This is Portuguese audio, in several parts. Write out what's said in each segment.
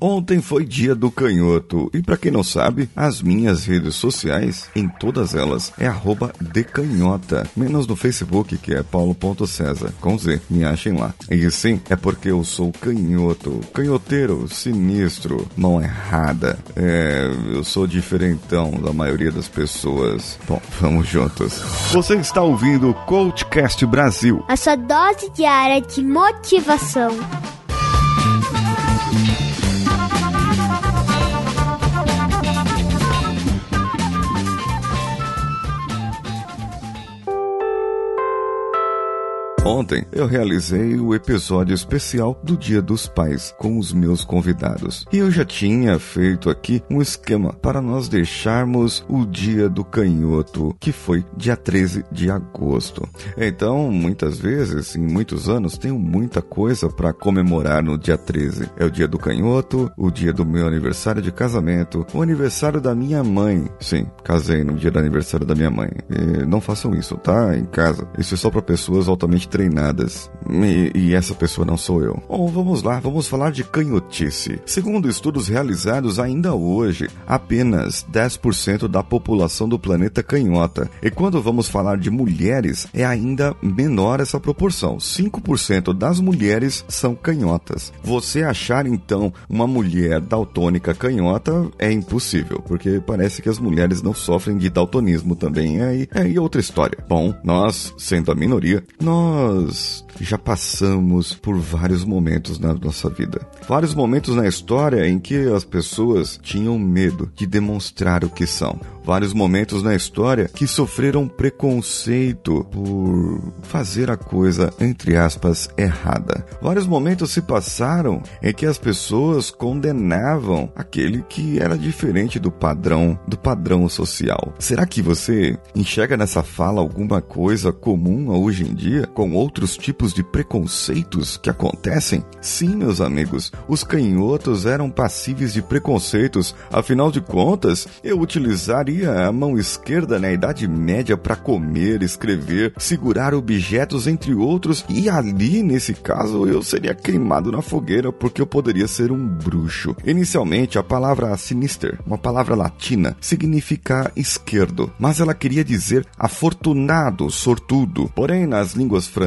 Ontem foi dia do canhoto e para quem não sabe, as minhas redes sociais, em todas elas, é arroba decanhota, menos no Facebook que é paulo.cesar, com Z, me achem lá. E sim, é porque eu sou canhoto, canhoteiro, sinistro, mão errada. É, eu sou diferentão da maioria das pessoas. Bom, vamos juntos. Você está ouvindo o Coachcast Brasil. A sua dose diária de motivação. Ontem eu realizei o episódio especial do Dia dos Pais com os meus convidados. E eu já tinha feito aqui um esquema para nós deixarmos o Dia do Canhoto, que foi dia 13 de agosto. Então, muitas vezes, em muitos anos, tenho muita coisa para comemorar no dia 13. É o Dia do Canhoto, o dia do meu aniversário de casamento, o aniversário da minha mãe. Sim, casei no dia do aniversário da minha mãe. E não façam isso, tá? Em casa. Isso é só para pessoas altamente treinadas. E, e, essa pessoa não sou eu. Bom, vamos lá, vamos falar de canhotice. Segundo estudos realizados ainda hoje, apenas 10% da população do planeta canhota. E quando vamos falar de mulheres, é ainda menor essa proporção. 5% das mulheres são canhotas. Você achar então uma mulher daltônica canhota é impossível, porque parece que as mulheres não sofrem de daltonismo também. Aí é, é outra história. Bom, nós, sendo a minoria, nós nós já passamos por vários momentos na nossa vida. Vários momentos na história em que as pessoas tinham medo de demonstrar o que são. Vários momentos na história que sofreram preconceito por fazer a coisa, entre aspas, errada. Vários momentos se passaram em que as pessoas condenavam aquele que era diferente do padrão, do padrão social. Será que você enxerga nessa fala alguma coisa comum hoje em dia com outros tipos de preconceitos que acontecem? Sim, meus amigos, os canhotos eram passíveis de preconceitos, afinal de contas, eu utilizaria a mão esquerda na Idade Média para comer, escrever, segurar objetos, entre outros, e ali, nesse caso, eu seria queimado na fogueira porque eu poderia ser um bruxo. Inicialmente, a palavra sinister, uma palavra latina, significa esquerdo, mas ela queria dizer afortunado, sortudo. Porém, nas línguas francesas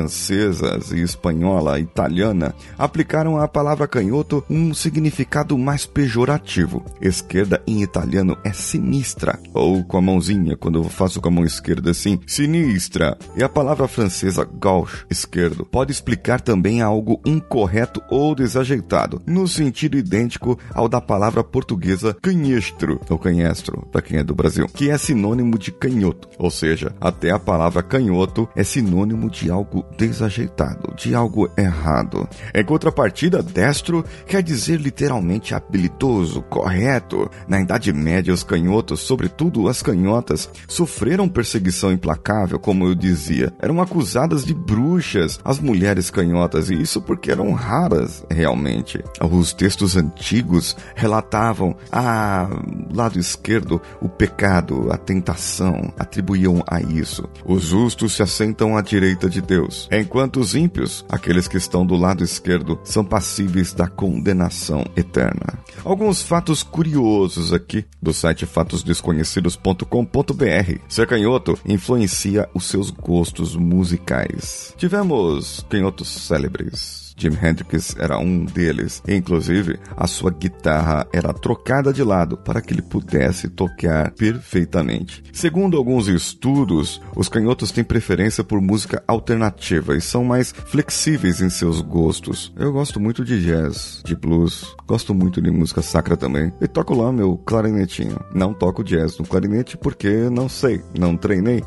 e espanhola, italiana, aplicaram à palavra canhoto um significado mais pejorativo. Esquerda em italiano é sinistra, ou com a mãozinha, quando eu faço com a mão esquerda assim, sinistra. E a palavra francesa gauche, esquerdo, pode explicar também algo incorreto ou desajeitado, no sentido idêntico ao da palavra portuguesa canhestro, ou canhestro, para quem é do Brasil, que é sinônimo de canhoto, ou seja, até a palavra canhoto é sinônimo de algo desajeitado, de algo errado. Em contrapartida, destro quer dizer literalmente habilidoso, correto. Na Idade Média, os canhotos, sobretudo as canhotas, sofreram perseguição implacável, como eu dizia. Eram acusadas de bruxas, as mulheres canhotas, e isso porque eram raras, realmente. Os textos antigos relatavam a lado esquerdo o pecado, a tentação, atribuíam a isso. Os justos se assentam à direita de Deus, enquanto os ímpios, aqueles que estão do lado esquerdo, são passíveis da condenação eterna. Alguns fatos curiosos aqui do site fatosdesconhecidos.com.br. Ser canhoto influencia os seus gostos musicais. Tivemos canhotos célebres Jimi Hendrix era um deles. Inclusive, a sua guitarra era trocada de lado para que ele pudesse tocar perfeitamente. Segundo alguns estudos, os canhotos têm preferência por música alternativa e são mais flexíveis em seus gostos. Eu gosto muito de jazz, de blues, gosto muito de música sacra também. E toco lá meu clarinetinho. Não toco jazz no clarinete porque não sei, não treinei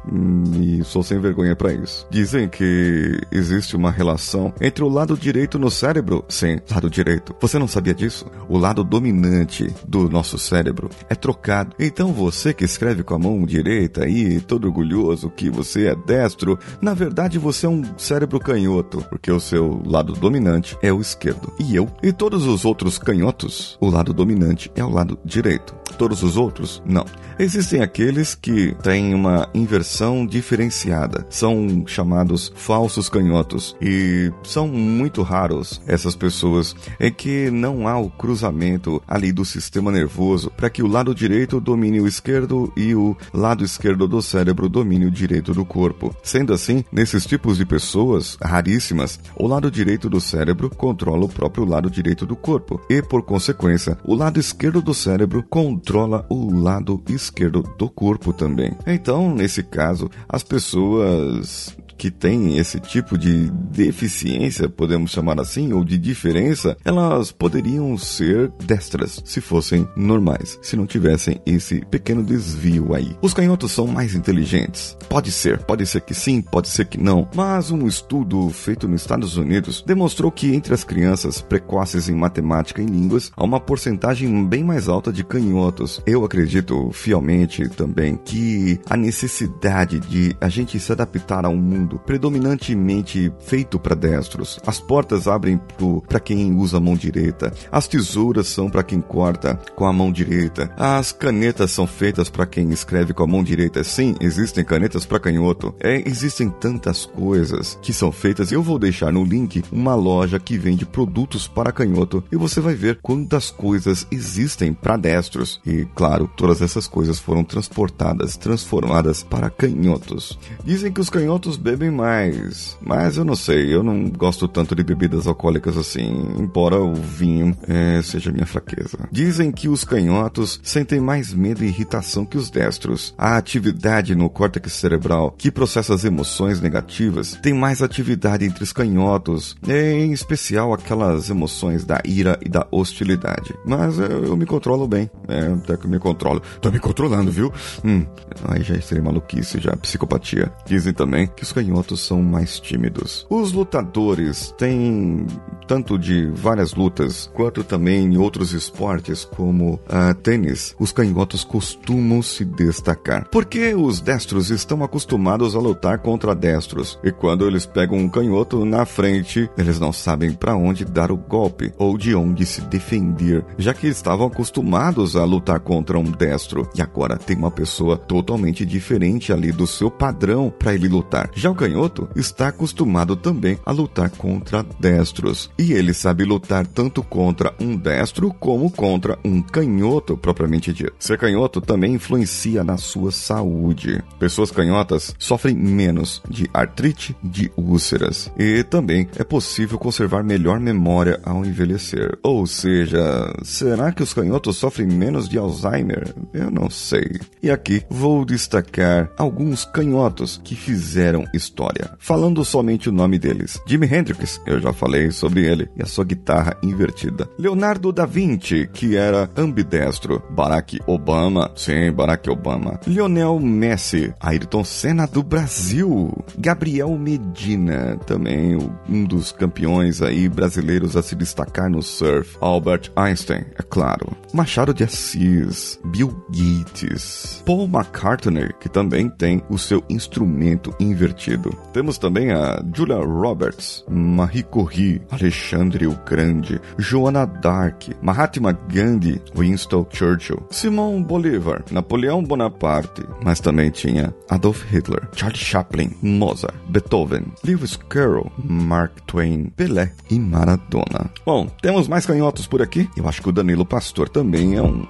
e sou sem vergonha para isso. Dizem que existe uma relação entre o lado direito direito no cérebro? Sim, lado direito. Você não sabia disso? O lado dominante do nosso cérebro é trocado. Então você que escreve com a mão direita aí, todo orgulhoso que você é destro, na verdade você é um cérebro canhoto, porque o seu lado dominante é o esquerdo. E eu e todos os outros canhotos, o lado dominante é o lado direito. todos os outros? Não. Existem aqueles que têm uma inversão diferenciada. São chamados falsos canhotos e são muito raros essas pessoas em que não há o cruzamento ali do sistema nervoso para que o lado direito domine o esquerdo e o lado esquerdo do cérebro domine o direito do corpo. Sendo assim, nesses tipos de pessoas raríssimas, o lado direito do cérebro controla o próprio lado direito do corpo e, por consequência, o lado esquerdo do cérebro controla o lado esquerdo do corpo também. Então, nesse caso, as pessoas que têm esse tipo de deficiência, podemos chamar assim, ou de diferença, elas poderiam ser destras se fossem normais, se não tivessem esse pequeno desvio aí. Os canhotos são mais inteligentes? Pode ser, pode ser que sim, pode ser que não, mas um estudo feito nos Estados Unidos demonstrou que entre as crianças precoces em matemática e línguas há uma porcentagem bem mais alta de canhotos. Eu acredito fielmente também que a necessidade de a gente se adaptar a um mundo mundo predominantemente feito para destros. As portas abrem para quem usa a mão direita. As tesouras são para quem corta com a mão direita. As canetas são feitas para quem escreve com a mão direita. Sim, existem canetas para canhoto. É, existem tantas coisas que são feitas. Eu vou deixar no link uma loja que vende produtos para canhoto e você vai ver quantas coisas existem para destros. E claro, todas essas coisas foram transportadas, transformadas para canhotos. Dizem que os canhotos bebem bebem mais. Mas eu não sei, eu não gosto tanto de bebidas alcoólicas assim, embora o vinho é, seja minha fraqueza. Dizem que os canhotos sentem mais medo e irritação que os destros. A atividade no córtex cerebral, que processa as emoções negativas, tem mais atividade entre os canhotos, em especial aquelas emoções da ira e da hostilidade. Mas eu, eu me controlo bem, é, até que eu me controlo. Tô me controlando, viu? Hum, aí já seria maluquice, já psicopatia. Dizem também que os canhotos canhotos são mais tímidos. Os lutadores têm tanto de várias lutas quanto também em outros esportes como a tênis. Os canhotos costumam se destacar porque os destros estão acostumados a lutar contra destros e quando eles pegam um canhoto na frente, eles não sabem para onde dar o golpe ou de onde se defender, já que estavam acostumados a lutar contra um destro e agora tem uma pessoa totalmente diferente ali do seu padrão para ele lutar. Já canhoto está acostumado também a lutar contra destros. E ele sabe lutar tanto contra um destro como contra um canhoto propriamente dito. Ser canhoto também influencia na sua saúde. Pessoas canhotas sofrem menos de artrite, de úlceras. E também é possível conservar melhor memória ao envelhecer. Ou seja, será que os canhotos sofrem menos de Alzheimer? Eu não sei. E aqui vou destacar alguns canhotos que fizeram história, falando somente o nome deles. Jimi Hendrix, eu já falei sobre ele, e a sua guitarra invertida. Leonardo da Vinci, que era ambidestro. Barack Obama, sim, Barack Obama. Lionel Messi, Ayrton Senna do Brasil. Gabriel Medina, também um dos campeões aí brasileiros a se destacar no surf. Albert Einstein, é claro. Machado de Assis, Bill Gates, Paul McCartney, que também tem o seu instrumento invertido temos também a Julia Roberts, Marie Curie, Alexandre o Grande, Joana Dark, Mahatma Gandhi, Winston Churchill, Simão Bolivar, Napoleão Bonaparte, mas também tinha Adolf Hitler, Charlie Chaplin, Mozart, Beethoven, Lewis Carroll, Mark Twain, Pelé e Maradona. Bom, temos mais canhotos por aqui? Eu acho que o Danilo Pastor também é um.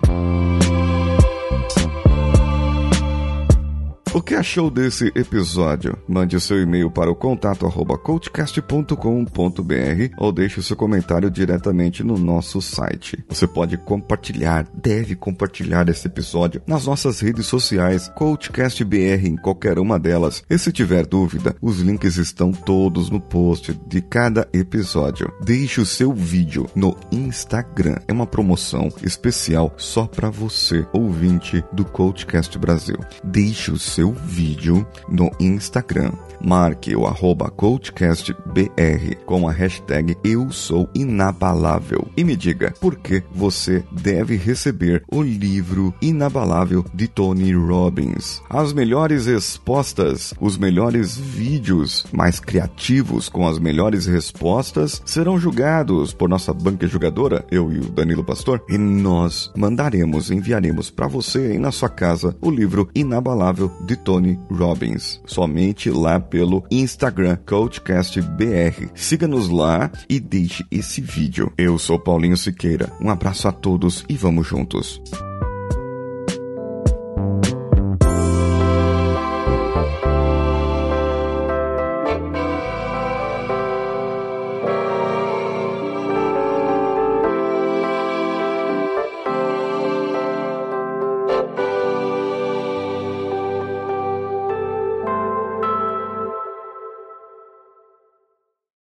O que achou desse episódio? Mande seu e-mail para o contato arroba coachcast.com.br ou deixe seu comentário diretamente no nosso site. Você pode compartilhar, deve compartilhar esse episódio nas nossas redes sociais, CoachCastBR em qualquer uma delas. E se tiver dúvida, os links estão todos no post de cada episódio. Deixe o seu vídeo no Instagram. É uma promoção especial só para você, ouvinte do CoachCast Brasil. Deixe o seu seu vídeo no Instagram. Marque o arroba CoachCastBR com a hashtag Eu Sou Inabalável e me diga por que você deve receber o livro Inabalável de Tony Robbins. As melhores respostas, os melhores vídeos mais criativos com as melhores respostas serão julgados por nossa banca jogadora, eu e o Danilo Pastor, e nós mandaremos, enviaremos para você aí na sua casa o livro Inabalável de Tony Robbins. Somente lá pelo Instagram CoachCastBR. Siga-nos lá e deixe esse vídeo. Eu sou Paulinho Siqueira. Um abraço a todos e vamos juntos.